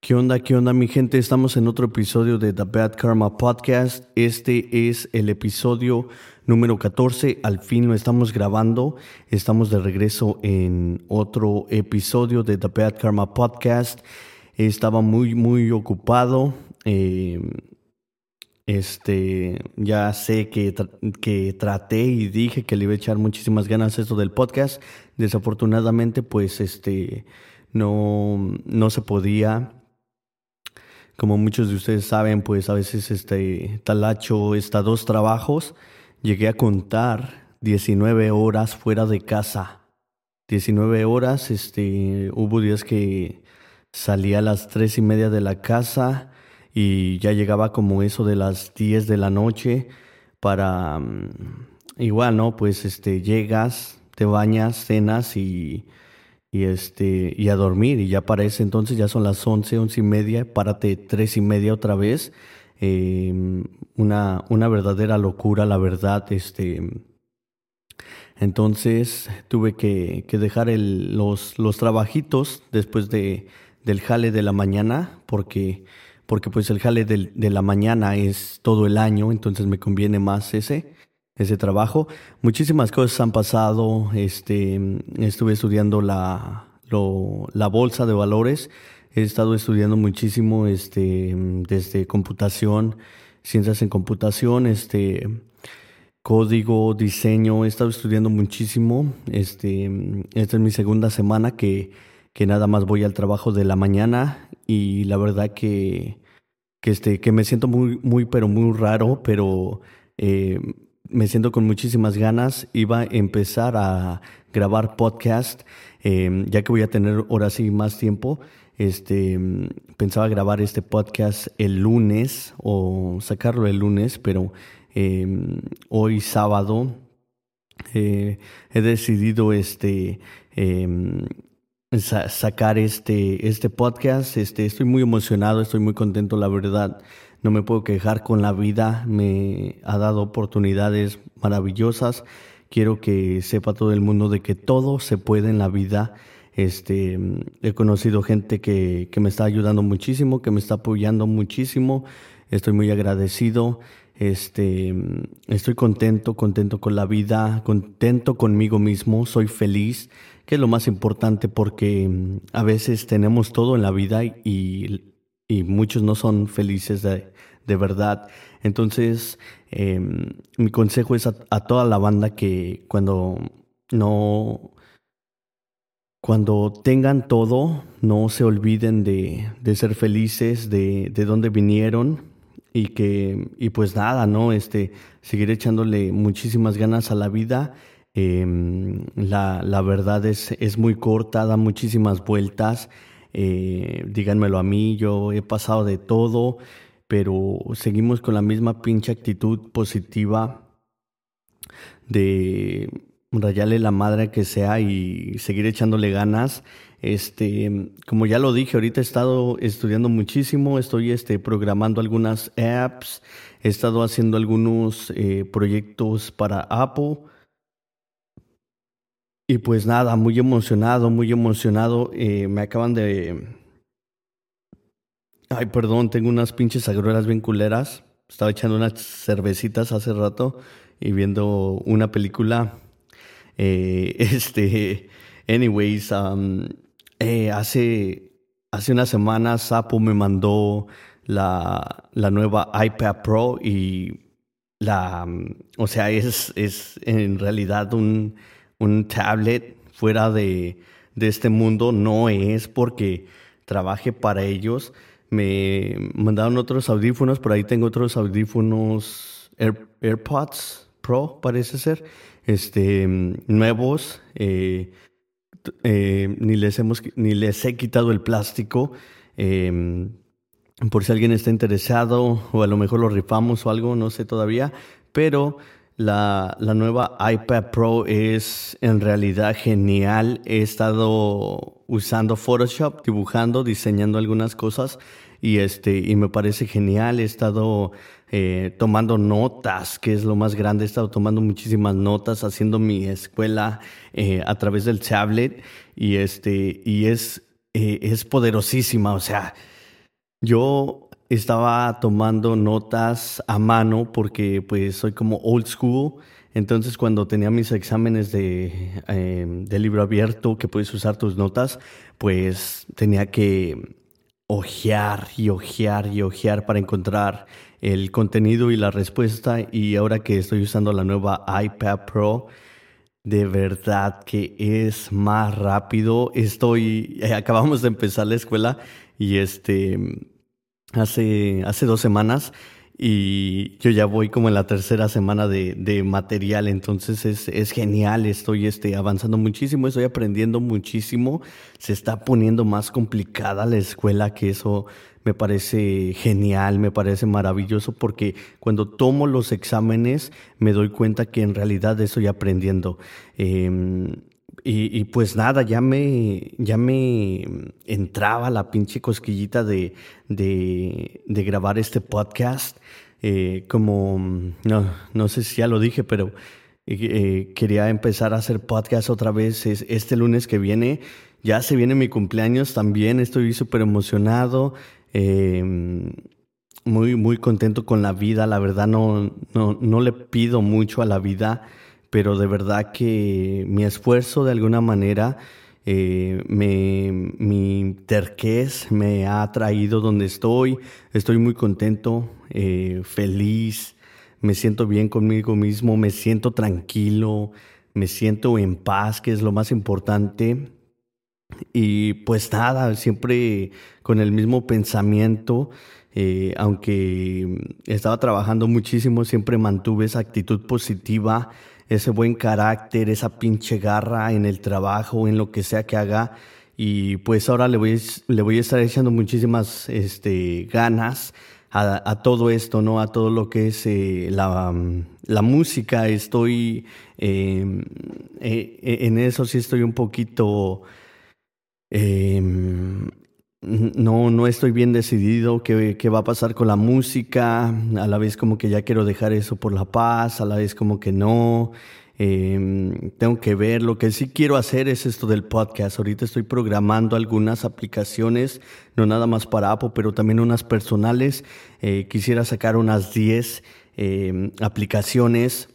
¿Qué onda, qué onda mi gente? Estamos en otro episodio de The Bad Karma Podcast. Este es el episodio número 14. Al fin lo estamos grabando. Estamos de regreso en otro episodio de The Bad Karma Podcast. Estaba muy, muy ocupado. Eh, este, ya sé que, que traté y dije que le iba a echar muchísimas ganas esto del podcast. Desafortunadamente, pues, este, no, no se podía como muchos de ustedes saben, pues a veces este talacho está dos trabajos. Llegué a contar 19 horas fuera de casa. 19 horas, este, hubo días que salía a las tres y media de la casa y ya llegaba como eso de las 10 de la noche para mm, igual, ¿no? Pues este llegas, te bañas, cenas y y este y a dormir y ya para ese entonces ya son las once, once y media, párate tres y media otra vez, em, una, una verdadera locura, la verdad, este entonces tuve que, que dejar el, los, los trabajitos después de, del jale de la mañana, porque, porque pues el jale de la mañana es todo el año, entonces me conviene más ese ese trabajo. Muchísimas cosas han pasado. Este, estuve estudiando la, la bolsa de valores. He estado estudiando muchísimo este, desde computación, ciencias en computación, este, código, diseño. He estado estudiando muchísimo. Este, esta es mi segunda semana que, que nada más voy al trabajo de la mañana y la verdad que, que, este, que me siento muy, muy, pero muy raro, pero eh, me siento con muchísimas ganas. Iba a empezar a grabar podcast, em, ya que voy a tener ahora sí más tiempo. Este, pensaba grabar este podcast el lunes o sacarlo el lunes, pero em, hoy sábado eh, he decidido este em, sacar este, este podcast. Este, estoy muy emocionado, estoy muy contento, la verdad no me puedo quejar con la vida, me ha dado oportunidades maravillosas. Quiero que sepa todo el mundo de que todo se puede en la vida. Este, he conocido gente que, que me está ayudando muchísimo, que me está apoyando muchísimo. Estoy muy agradecido. Este, estoy contento, contento con la vida, contento conmigo mismo, soy feliz, que es lo más importante porque a veces tenemos todo en la vida y y muchos no son felices de, de verdad. Entonces, em, mi consejo es a, toda la banda que cuando no, cuando tengan todo, no se olviden de, de ser felices, de, de dónde vinieron y que, y pues nada, ¿no? Este, seguir echándole muchísimas ganas a la vida. Em, la, la verdad es, es muy corta, da muchísimas vueltas eh, díganmelo a mí, yo he pasado de todo, pero seguimos con la misma pinche actitud positiva de rayarle la madre que sea y seguir echándole ganas. Este, como ya lo dije, ahorita he estado estudiando muchísimo, estoy este, programando algunas apps, he estado haciendo algunos eh, proyectos para Apple y pues nada, muy emocionado, muy emocionado. Eh, me acaban de... Ay, perdón, tengo unas pinches agruelas bien culeras. Estaba echando unas cervecitas hace rato y viendo una película. Eh, este, anyways, um, eh, hace, hace unas semanas Sapo me mandó la, la nueva iPad Pro y la, o sea, es, es en realidad un un tablet fuera de, de este mundo no es porque trabaje para ellos. Me mandaron otros audífonos, por ahí tengo otros audífonos AirPods Pro, parece ser, este, nuevos. Eh, eh, ni, les hemos, ni les he quitado el plástico. Em, por si alguien está interesado o a lo mejor lo rifamos o algo, no sé todavía. Pero la, la, nueva iPad Pro es en realidad genial. He estado usando Photoshop, dibujando, diseñando algunas cosas y este y me parece genial. He estado eh, tomando notas, que es lo más grande. He estado tomando muchísimas notas, haciendo mi escuela eh, a través del tablet y este y es eh, es poderosísima. O sea, Yo estaba tomando notas a mano porque pues soy como old school. Entonces cuando tenía mis exámenes de, em, de libro abierto que puedes usar tus notas, pues tenía que ojear y ojear y ojear para encontrar el contenido y la respuesta. Y ahora que estoy usando la nueva iPad Pro, de verdad que es más rápido. Estoy, eh, acabamos de empezar la escuela y este, hace, hace dos semanas y yo ya voy como en la tercera semana de, de material, entonces es, es, genial, estoy este, avanzando muchísimo, estoy aprendiendo muchísimo, se está poniendo más complicada la escuela, que eso me parece genial, me parece maravilloso, porque cuando tomo los exámenes me doy cuenta que en realidad estoy aprendiendo. Eh, y, pues nada, ya me, ya me entraba la pinche cosquillita de, de, grabar este podcast. Eh, como, no, no sé si ya lo dije, pero eh, eh, quería empezar a hacer podcast otra vez este lunes que viene. Ya se viene mi cumpleaños también, estoy súper emocionado. muy, muy contento con la vida, la verdad no, no, no le pido mucho a la vida pero de verdad que mi esfuerzo de alguna manera, eh, me, mi terquez me ha traído donde estoy. Estoy muy contento, eh, feliz, me siento bien conmigo mismo, me siento tranquilo, me siento en paz, que es lo más importante. Y pues nada, siempre con el mismo pensamiento, eh, aunque estaba trabajando muchísimo, siempre mantuve esa actitud positiva ese buen carácter, esa pinche garra en el trabajo, en lo que sea que haga. Y pues ahora le voy, le voy a estar echando muchísimas este, ganas a, todo esto, ¿no? A todo lo que es eh, la, la, música. Estoy em, eh, en eso sí estoy un poquito em, no, no estoy bien decidido qué, va a pasar con la música, a la vez como que ya quiero dejar eso por la paz, a la vez como que no. Em, tengo que ver, lo que sí quiero hacer es esto del podcast. Ahorita estoy programando algunas aplicaciones, no nada más para Apple, pero también unas personales. Eh, quisiera sacar unas 10 em, aplicaciones.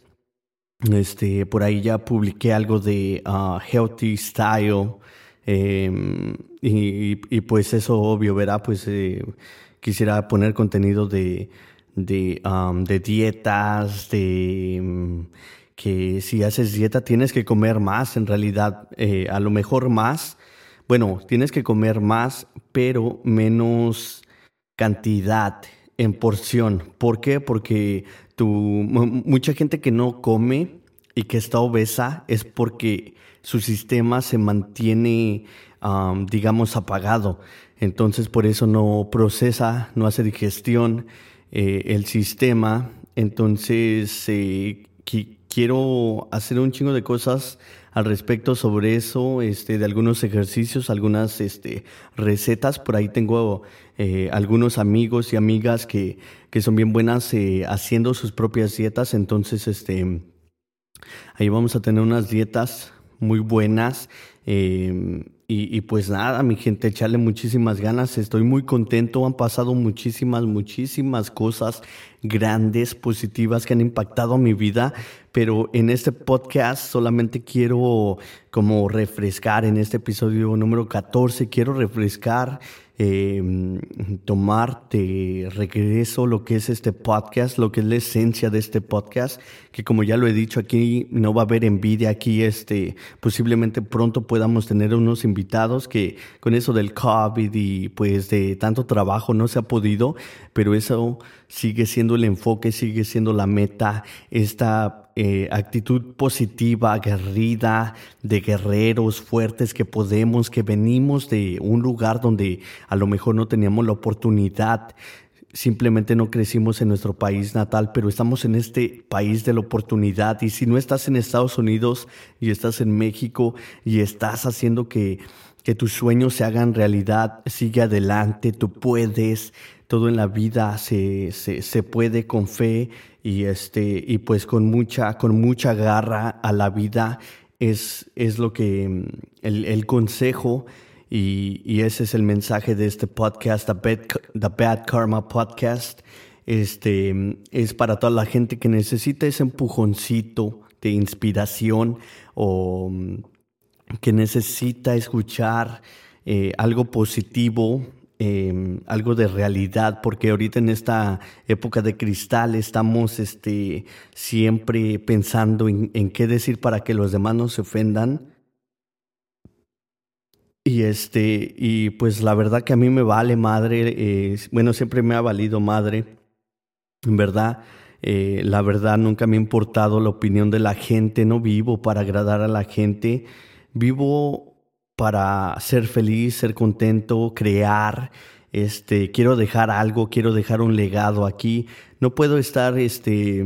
Este, por ahí ya publiqué algo de uh, Healthy Style. Em, y, pues eso obvio, verá, pues eh, quisiera poner contenido de, de, de dietas, de mm, que si haces dieta tienes que comer más, en realidad, eh, a lo mejor más, bueno, tienes que comer más, pero menos cantidad en porción. ¿Por qué? Porque tu, mucha gente que no come y que está obesa es porque su sistema se mantiene, digamos, apagado. Entonces, por eso no procesa, no hace digestión eh, el sistema. Entonces, eh, quiero hacer un chingo de cosas al respecto sobre eso, este, de algunos ejercicios, algunas este, recetas. Por ahí tengo eh, algunos amigos y amigas que, que son bien buenas haciendo sus propias dietas. Entonces, este, ahí vamos a tener unas dietas muy buenas. Em, y, pues nada, mi gente, echarle muchísimas ganas. Estoy muy contento. Han pasado muchísimas, muchísimas cosas grandes, positivas que han impactado mi vida. Pero en este podcast solamente quiero como refrescar, en este episodio número 14, quiero refrescar eh, tomar de regreso lo que es este podcast, lo que es la esencia de este podcast, que como ya lo he dicho aquí, no va a haber envidia aquí, este, posiblemente pronto podamos tener unos invitados que con eso del COVID y pues de tanto trabajo no se ha podido, pero eso sigue siendo el enfoque, sigue siendo la meta, esta eh, actitud positiva, aguerrida, de guerreros fuertes que podemos, que venimos de un lugar donde a lo mejor no teníamos la oportunidad, simplemente no crecimos en nuestro país natal, pero estamos en este país de la oportunidad. Y si no estás en Estados Unidos y estás en México y estás haciendo que que tus sueños se hagan realidad, sigue adelante, tú puedes, todo en la vida se, se, se, puede con fe y este y pues con mucha con mucha garra a la vida es, es lo que el, el consejo y, ese es el mensaje de este podcast, The Bad, Karma Podcast. Este es para toda la gente que necesita ese empujoncito de inspiración o mm, que necesita escuchar eh, algo positivo, em, algo de realidad, porque ahorita en esta época de cristal estamos este, siempre pensando en, qué decir para que los demás no se ofendan. Y este, y pues la verdad que a mí me vale madre, bueno, siempre me ha valido madre, en verdad, eh, la verdad nunca me ha importado la opinión de la gente, no vivo para agradar a la gente, vivo para ser feliz, ser contento, crear, este, quiero dejar algo, quiero dejar un legado aquí, no puedo estar, este,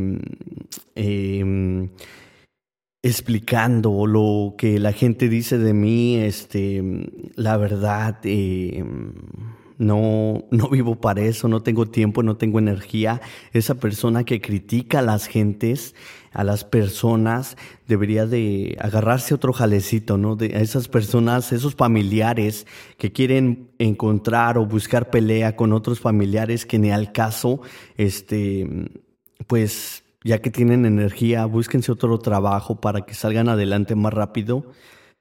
eh, explicando lo que la gente dice de mí, este, la verdad, eh, no, no vivo para eso, no tengo tiempo, no tengo energía. Esa persona que critica a las gentes, a las personas, debería de agarrarse otro jalecito, ¿no? De esas personas, esos familiares que quieren encontrar o buscar pelea con otros familiares que ni al caso, este, pues ya que tienen energía, búsquense otro trabajo para que salgan adelante más rápido.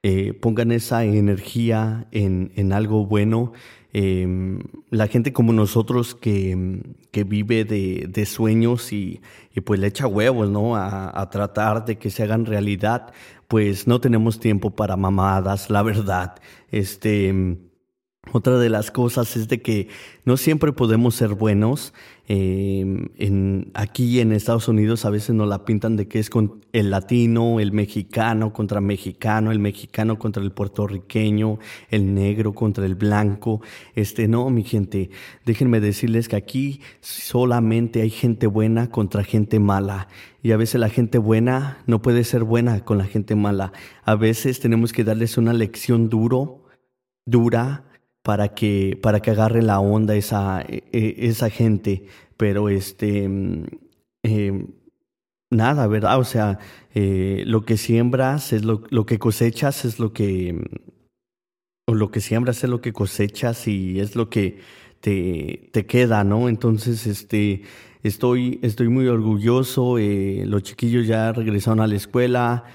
Eh, pongan esa energía en, en algo bueno. Em, la gente como nosotros que, que vive de, de sueños y, y, pues le echa huevos, ¿no? A, a, tratar de que se hagan realidad, pues no tenemos tiempo para mamadas, la verdad. Este, otra de las cosas es de que no siempre podemos ser buenos. Em, en, aquí en Estados Unidos a veces nos la pintan de que es con el latino, el mexicano contra mexicano, el mexicano contra el puertorriqueño, el negro contra el blanco. Este, no, mi gente, déjenme decirles que aquí solamente hay gente buena contra gente mala. Y a veces la gente buena no puede ser buena con la gente mala. A veces tenemos que darles una lección duro, dura, para que, para que agarre la onda esa, e, e, esa gente. Pero este, mm, eh, nada, ¿verdad? O sea, eh, lo que siembras es lo, lo, que cosechas, es lo que, o lo que siembras es lo que cosechas y es lo que te, te queda, ¿no? Entonces, este, estoy, estoy muy orgulloso, eh, los chiquillos ya regresaron a la escuela,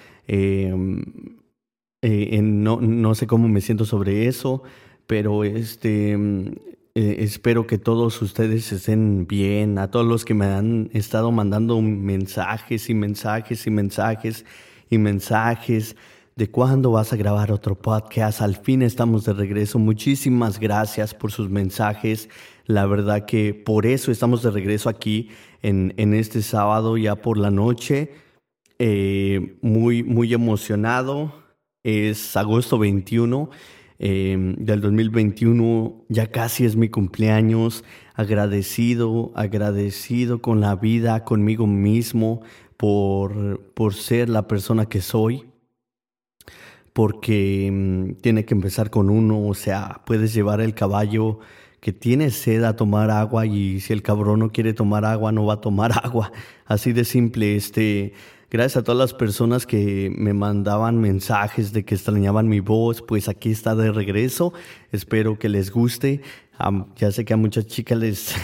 no, no sé cómo me siento sobre eso, pero este eh, espero que todos ustedes estén bien, a todos los que me han estado mandando mensajes y mensajes y mensajes y mensajes de cuándo vas a grabar otro podcast. Al fin estamos de regreso. Muchísimas gracias por sus mensajes. La verdad que por eso estamos de regreso aquí en, en este sábado ya por la noche. Eh, muy, muy emocionado. Es agosto 21 Em, del 2021. Ya casi es mi cumpleaños. Agradecido, agradecido con la vida, conmigo mismo, por, por ser la persona que soy. Porque em, tiene que empezar con uno, o sea, puedes llevar el caballo que tiene sed a tomar agua y si el cabrón no quiere tomar agua, no va a tomar agua. Así de simple, este, Gracias a todas las personas que me mandaban mensajes de que extrañaban mi voz, pues aquí está de regreso. Espero que les guste. ya sé que a muchas chicas les,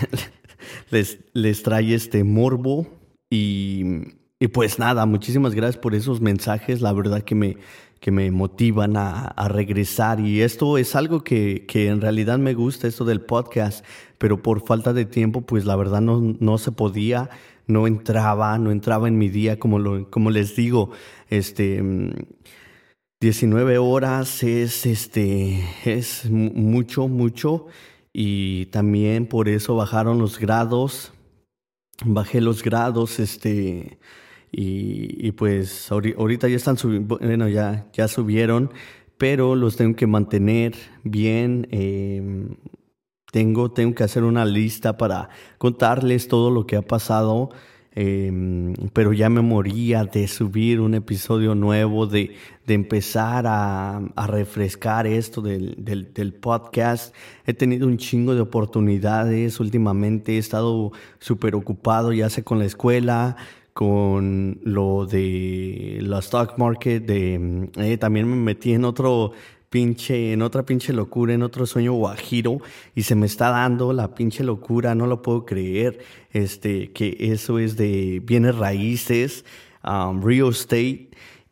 les, les trae este morbo y, y, pues nada, muchísimas gracias por esos mensajes. La verdad que me, que me motivan a, a regresar y esto es algo que, que, en realidad me gusta, esto del podcast, pero por falta de tiempo, pues la verdad no, no se podía no entraba, no entraba en mi día, como, lo, como les digo, este, 19 horas es, este, es mucho, mucho, y también por eso bajaron los grados, bajé los grados, este, y, pues ahorita ya están subiendo, bueno, ya, ya subieron, pero los tengo que mantener bien, eh, tengo, tengo que hacer una lista para contarles todo lo que ha pasado, em, pero ya me moría de subir un episodio nuevo, de, de empezar a, a, refrescar esto del, del, podcast. He tenido un chingo de oportunidades últimamente, he estado súper ocupado, ya sea con la escuela, con lo de la stock market, de, eh, también me metí en otro pinche, en otra pinche locura, en otro sueño guajiro y se me está dando la pinche locura, no lo puedo creer, este, que eso es de bienes raíces, um, real estate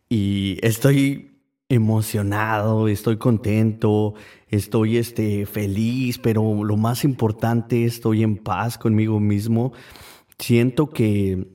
y estoy emocionado, estoy contento, estoy este, feliz, pero lo más importante, estoy en paz conmigo mismo. Siento que,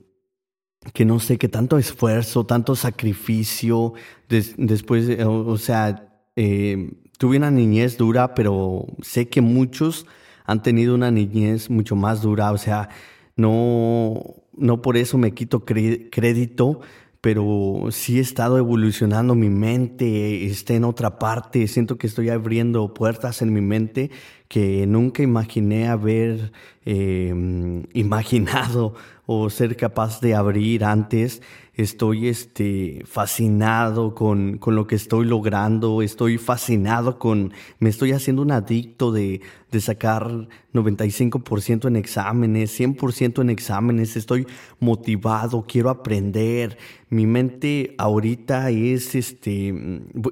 que no sé, que tanto esfuerzo, tanto sacrificio, después, o, sea, eh, tuve una niñez dura, pero sé que muchos han tenido una niñez mucho más dura, o sea, no, no por eso me quito crédito, pero sí he estado evolucionando mi mente, está en otra parte, siento que estoy abriendo puertas en mi mente que nunca imaginé haber em, imaginado o ser capaz de abrir antes. Estoy este, fascinado con, con, lo que estoy logrando, estoy fascinado con, me estoy haciendo un adicto de, de sacar 95% en exámenes, 100% en exámenes, estoy motivado, quiero aprender. Mi mente ahorita es, este,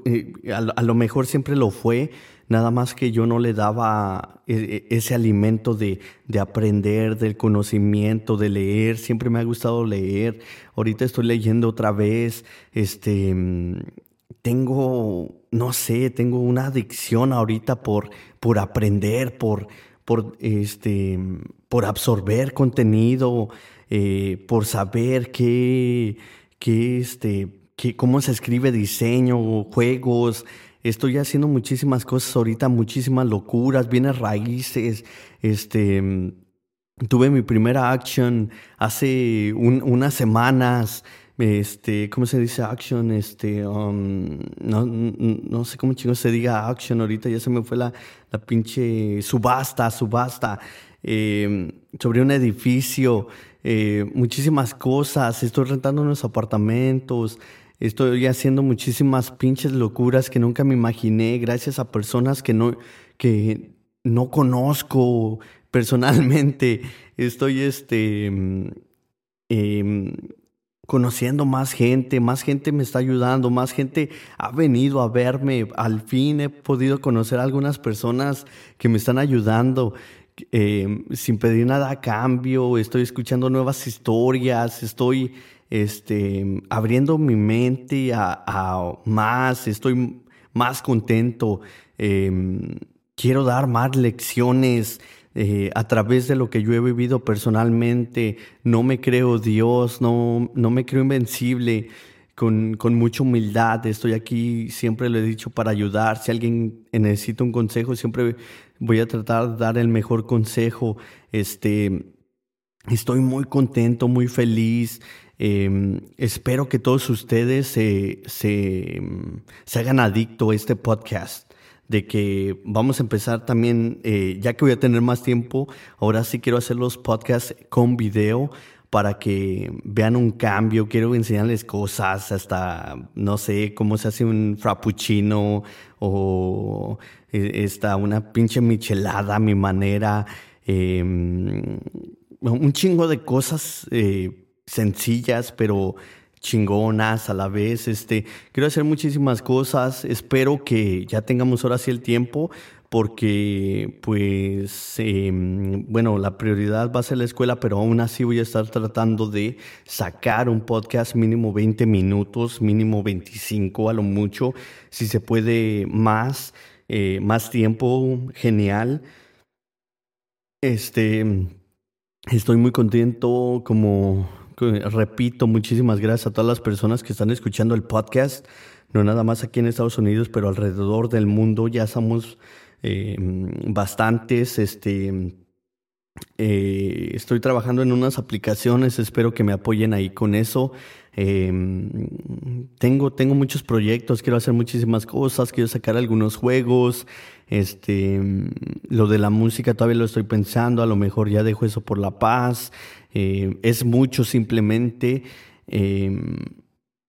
eh, a lo mejor siempre lo fue, nada más que yo no le daba e, e, ese alimento de, de, aprender, del conocimiento, de leer, siempre me ha gustado leer, ahorita estoy leyendo otra vez, este, tengo, no sé, tengo una adicción ahorita por, por aprender, por, por, este, por absorber contenido, eh, por saber qué, qué, este, qué, cómo se escribe diseño, juegos, Estoy haciendo muchísimas cosas ahorita, muchísimas locuras, bienes raíces. Este, tuve mi primera action hace unas semanas. Este, ¿cómo se dice action? Este, um, no, no, sé cómo chingos se diga action ahorita, ya se me fue la, la pinche subasta, subasta. Em, sobre un edificio, eh, muchísimas cosas. Estoy rentando unos apartamentos. Estoy haciendo muchísimas pinches locuras que nunca me imaginé gracias a personas que no, que no conozco personalmente. Estoy este, mm, em, conociendo más gente, más gente me está ayudando, más gente ha venido a verme. Al fin he podido conocer a algunas personas que me están ayudando. Em, sin pedir nada a cambio, estoy escuchando nuevas historias, estoy este, abriendo mi mente a, más, estoy más contento, em, quiero dar más lecciones eh, a través de lo que yo he vivido personalmente, no me creo Dios, no, no me creo invencible. Con, con, mucha humildad. Estoy aquí, siempre lo he dicho, para ayudar. Si alguien necesita un consejo, siempre voy a tratar de dar el mejor consejo. Este, estoy muy contento, muy feliz. Em, espero que todos ustedes se, se, hagan adicto a este podcast de que vamos a empezar también, eh, ya que voy a tener más tiempo, ahora sí quiero hacer los podcasts con video para que vean un cambio, quiero enseñarles cosas, hasta, no sé, cómo se hace un frappuccino o eh, esta, una pinche michelada a mi manera, em, un chingo de cosas. Eh, sencillas, pero chingonas a la vez. Este, quiero hacer muchísimas cosas. Espero que ya tengamos ahora sí el tiempo, porque, pues, em, bueno, la prioridad va a ser la escuela, pero aún así voy a estar tratando de sacar un podcast mínimo 20 minutos, mínimo 25 a lo mucho. Si se puede más, eh, más tiempo, genial. Este, estoy muy contento como repito, muchísimas gracias a todas las personas que están escuchando el podcast, no nada más aquí en Estados Unidos, pero alrededor del mundo ya somos eh, bastantes. Este, eh, estoy trabajando en unas aplicaciones, espero que me apoyen ahí con eso. Em, tengo, tengo muchos proyectos, quiero hacer muchísimas cosas, quiero sacar algunos juegos. Este, lo de la música todavía lo estoy pensando, a lo mejor ya dejo eso por la paz. Eh, es mucho simplemente. Em,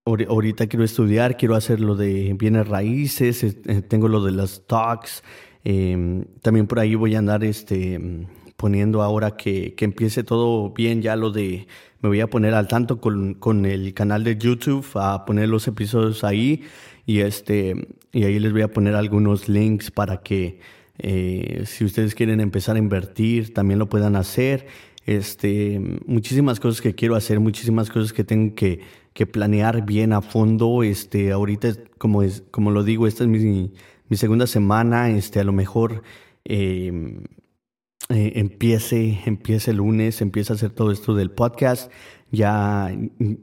ahorita quiero estudiar, quiero hacer lo de bienes raíces, eh, tengo lo de las talks. Em, también por ahí voy a andar este, poniendo ahora que, que, empiece todo bien ya lo de, me voy a poner al tanto con, con, el canal de YouTube, a poner los episodios ahí y este y ahí les voy a poner algunos links para que eh, si ustedes quieren empezar a invertir también lo puedan hacer. Este muchísimas cosas que quiero hacer muchísimas cosas que tengo que, que planear bien a fondo. Este ahorita como es como lo digo esta es mi, mi segunda semana este a lo mejor em, eh, empiece, empiece el lunes, empiece a hacer todo esto del podcast ya,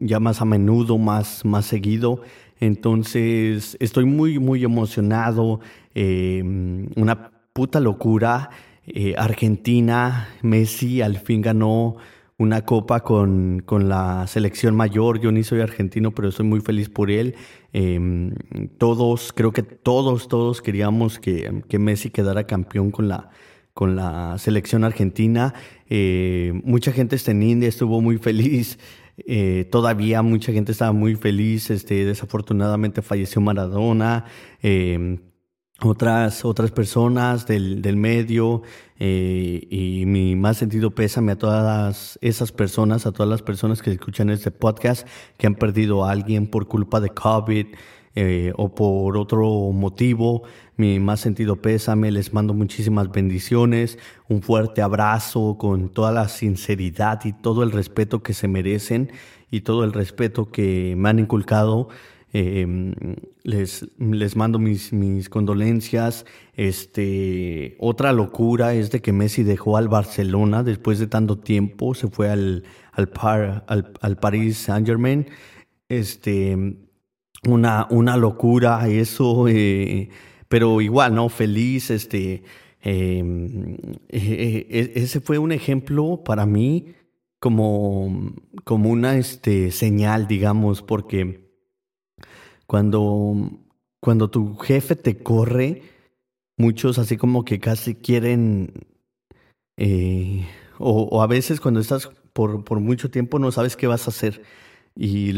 ya más a menudo, más, más seguido. Entonces estoy muy, muy emocionado. Eh, una puta locura. Eh, Argentina, Messi al fin ganó una copa con, con, la selección mayor. Yo ni soy argentino, pero estoy muy feliz por él. todos, creo que todos, todos queríamos que, que Messi quedara campeón con la, con la selección argentina. Eh, mucha gente está en India estuvo muy feliz. Eh, todavía mucha gente estaba muy feliz. Este, desafortunadamente falleció Maradona. Eh, otras, otras personas del, del medio y mi más sentido pésame a todas esas personas, a todas las personas que escuchan este podcast que han perdido a alguien por culpa de COVID, eh, o por otro motivo, mi más sentido pésame, les mando muchísimas bendiciones, un fuerte abrazo con toda la sinceridad y todo el respeto que se merecen y todo el respeto que me han inculcado. Em, les, les mando mis, mis condolencias. Este, otra locura es de que Messi dejó al Barcelona después de tanto tiempo, se fue al, al, par, al, al Paris Saint Germain. Este, una, una locura eso, eh, pero igual, ¿no? Feliz, este, em, eh, eh, ese fue un ejemplo para mí como, como una este, señal, digamos, porque cuando, cuando tu jefe te corre, muchos así como que casi quieren, o, o, a veces cuando estás por, por mucho tiempo no sabes qué vas a hacer. Y,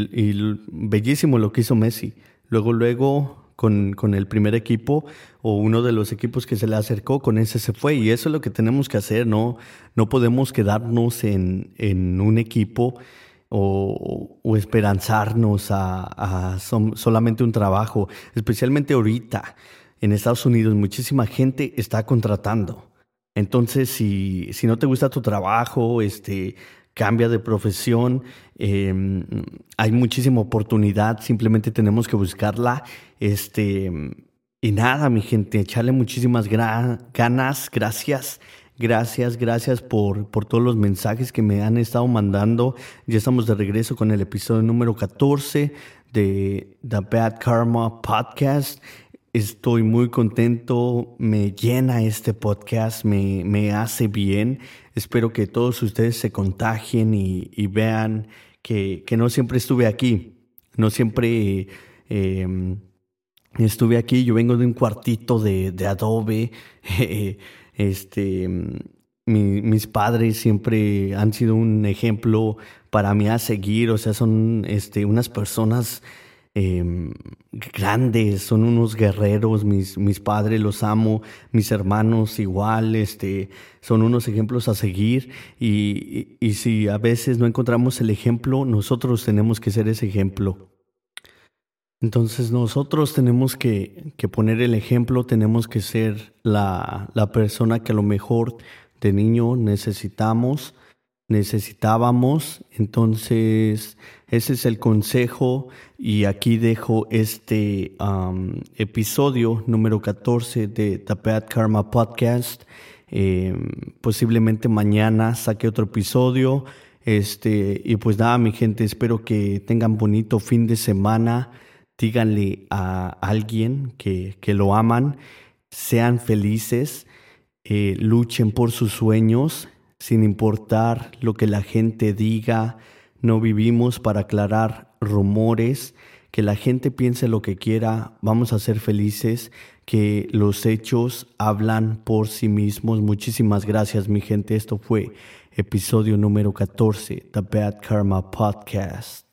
bellísimo lo que hizo Messi. Luego, luego, con, con, el primer equipo o uno de los equipos que se le acercó, con ese se fue. Y eso es lo que tenemos que hacer, ¿no? No podemos quedarnos en, en un equipo o, esperanzarnos a, a solamente un trabajo, especialmente ahorita. En Estados Unidos muchísima gente está contratando. Entonces, si, si no te gusta tu trabajo, este, cambia de profesión, em, hay muchísima oportunidad, simplemente tenemos que buscarla. Este, y nada, mi gente, echarle muchísimas ganas, gracias. Gracias, gracias por, por todos los mensajes que me han estado mandando. Ya estamos de regreso con el episodio número 14 de The Bad Karma Podcast. Estoy muy contento, me llena este podcast, me, me hace bien. Espero que todos ustedes se contagien y, vean que, no siempre estuve aquí, no siempre eh, estuve aquí. Yo vengo de un cuartito de, Adobe. este, mi, mis padres siempre han sido un ejemplo para mí a seguir, o sea, son este, unas personas Em, grandes, son unos guerreros, mis, mis padres los amo, mis hermanos igual, este, son unos ejemplos a seguir y, y, si a veces no encontramos el ejemplo, nosotros tenemos que ser ese ejemplo. Entonces nosotros tenemos que, que poner el ejemplo, tenemos que ser la, la persona que a lo mejor de niño necesitamos, necesitábamos, entonces ese es el consejo y aquí dejo este episodio número 14 de The Bad Karma Podcast. Em, posiblemente mañana saque otro episodio. Este, y pues nada, mi gente, espero que tengan bonito fin de semana. Díganle a alguien que, que lo aman. Sean felices. Eh, luchen por sus sueños sin importar lo que la gente diga no vivimos para aclarar rumores, que la gente piense lo que quiera, vamos a ser felices, que los hechos hablan por sí mismos. Muchísimas gracias mi gente, esto fue episodio número 14, The Bad Karma Podcast.